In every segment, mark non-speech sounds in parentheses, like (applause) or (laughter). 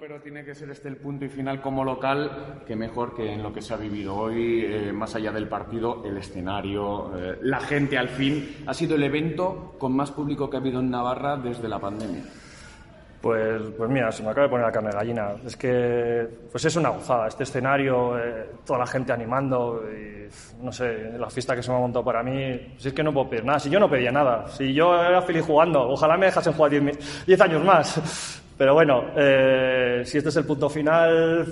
pero tiene que ser este el punto y final como local, que mejor que en lo que se ha vivido hoy, eh, más allá del partido, el escenario, eh, la gente al fin. Ha sido el evento con más público que ha habido en Navarra desde la pandemia. Pues, pues mira, se me acaba de poner la carne de gallina. Es que pues es una gozada. Este escenario, eh, toda la gente animando, y, no sé, la fiesta que se me ha montado para mí, si es que no puedo pedir nada. Si yo no pedía nada, si yo era feliz jugando, ojalá me dejasen jugar 10 años más. Pero bueno, eh, si este es el punto final,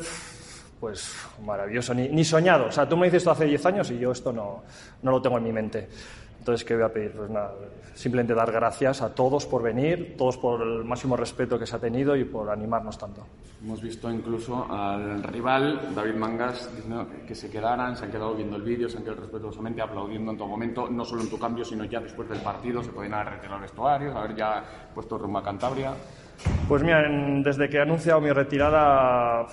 pues maravilloso, ni, soñado. O sea, tú me dices esto hace 10 años y yo esto no, no lo tengo en mi mente. Entonces, ¿qué voy a pedir? Pues nada, simplemente dar gracias a todos por venir, todos por el máximo respeto que se ha tenido y por animarnos tanto. Hemos visto incluso al rival, David Mangas, diciendo que se quedaran, se han quedado viendo el vídeo, se han quedado respetuosamente aplaudiendo en todo momento, no solo en tu cambio, sino ya después del partido, se pueden haber retirado vestuarios, haber ya puesto rumbo a Cantabria. Pues mira, desde que he anunciado mi retirada,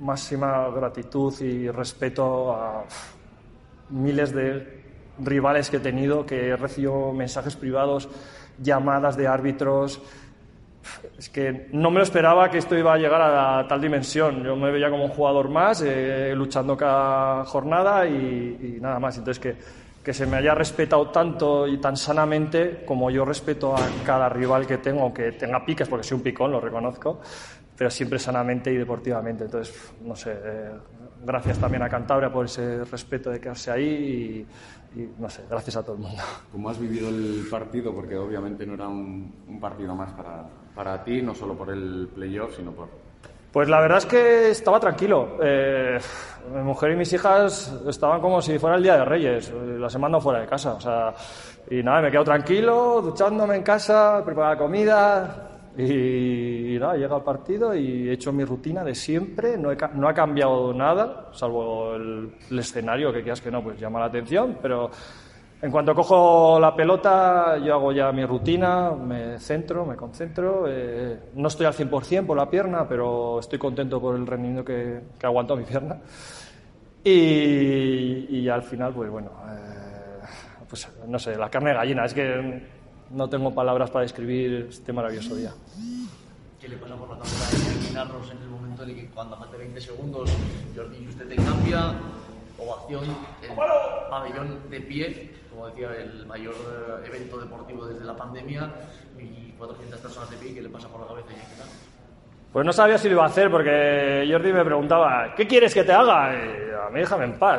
máxima gratitud y respeto a miles de rivales que he tenido, que he recibido mensajes privados, llamadas de árbitros. Es que no me lo esperaba que esto iba a llegar a tal dimensión. Yo me veía como un jugador más, eh, luchando cada jornada y, y nada más. Entonces, que que se me haya respetado tanto y tan sanamente como yo respeto a cada rival que tengo, aunque tenga piques, porque soy un picón, lo reconozco, pero siempre sanamente y deportivamente. Entonces, no sé, eh, gracias también a Cantabria por ese respeto de quedarse ahí y, no sé, gracias a todo el mundo. ¿Cómo has vivido el partido? Porque obviamente no era un, un partido más para, para ti, no solo por el playoff, sino por, pues la verdad es que estaba tranquilo. Eh, mi mujer y mis hijas estaban como si fuera el Día de Reyes, eh, la semana fuera de casa. O sea, y nada, me he tranquilo, duchándome en casa, preparar comida. Y, nada, llega el partido y he hecho mi rutina de siempre, no, ha cambiado nada, salvo el, el, escenario que quieras que no, pues llama la atención, pero en cuanto cojo la pelota, yo hago ya mi rutina, me centro, me concentro. Eh, no estoy al 100% por la pierna, pero estoy contento por el rendimiento que, que aguantado mi pierna. Y, y, al final, pues bueno, eh, pues no sé, la carne de gallina. Es que no tengo palabras para describir este maravilloso día. ¿Qué le pasa por la cabeza de terminarnos en el momento en el que cuando hace 20 segundos Jordi usted te cambia? ovación, el pabellón de pie, como decía, el mayor eh, evento deportivo desde la pandemia, y 400 personas de pie, ¿qué le pasa por la cabeza? Pues no sabía si lo iba a hacer porque Jordi me preguntaba, ¿qué quieres que te haga? Y a mí déjame en paz.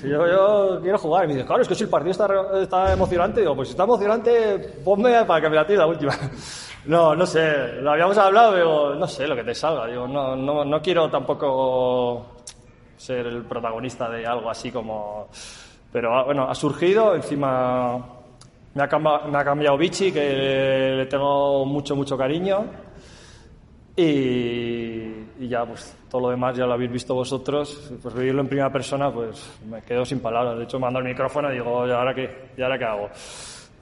(laughs) Yo, yo quiero jugar. Y me dice, claro, es que si el partido está, está emocionante, digo, pues si está emocionante, ponme para que me la tire la última. (laughs) No, no sé, lo habíamos hablado, digo, no sé lo que te salga. Digo, no, no, no quiero tampoco ser el protagonista de algo así como... Pero ah, bueno, ha surgido, encima me ha, cambiado, me ha cambiado Vichy, que le tengo mucho, mucho cariño. Y, y, ya, pues todo lo demás ya lo habéis visto vosotros. Pues vivirlo en primera persona, pues me quedo sin palabras. De hecho, mando el micrófono y digo, ¿y ahora qué, ¿y ahora qué hago?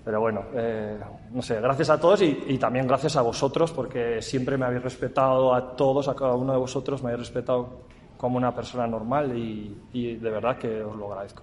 Pero bueno, eh, no sé, gracias a todos y, también gracias a vosotros, porque siempre me habéis respetado a todos, a cada uno de vosotros, me habéis respetado como una persona normal y de verdad que os lo agradezco.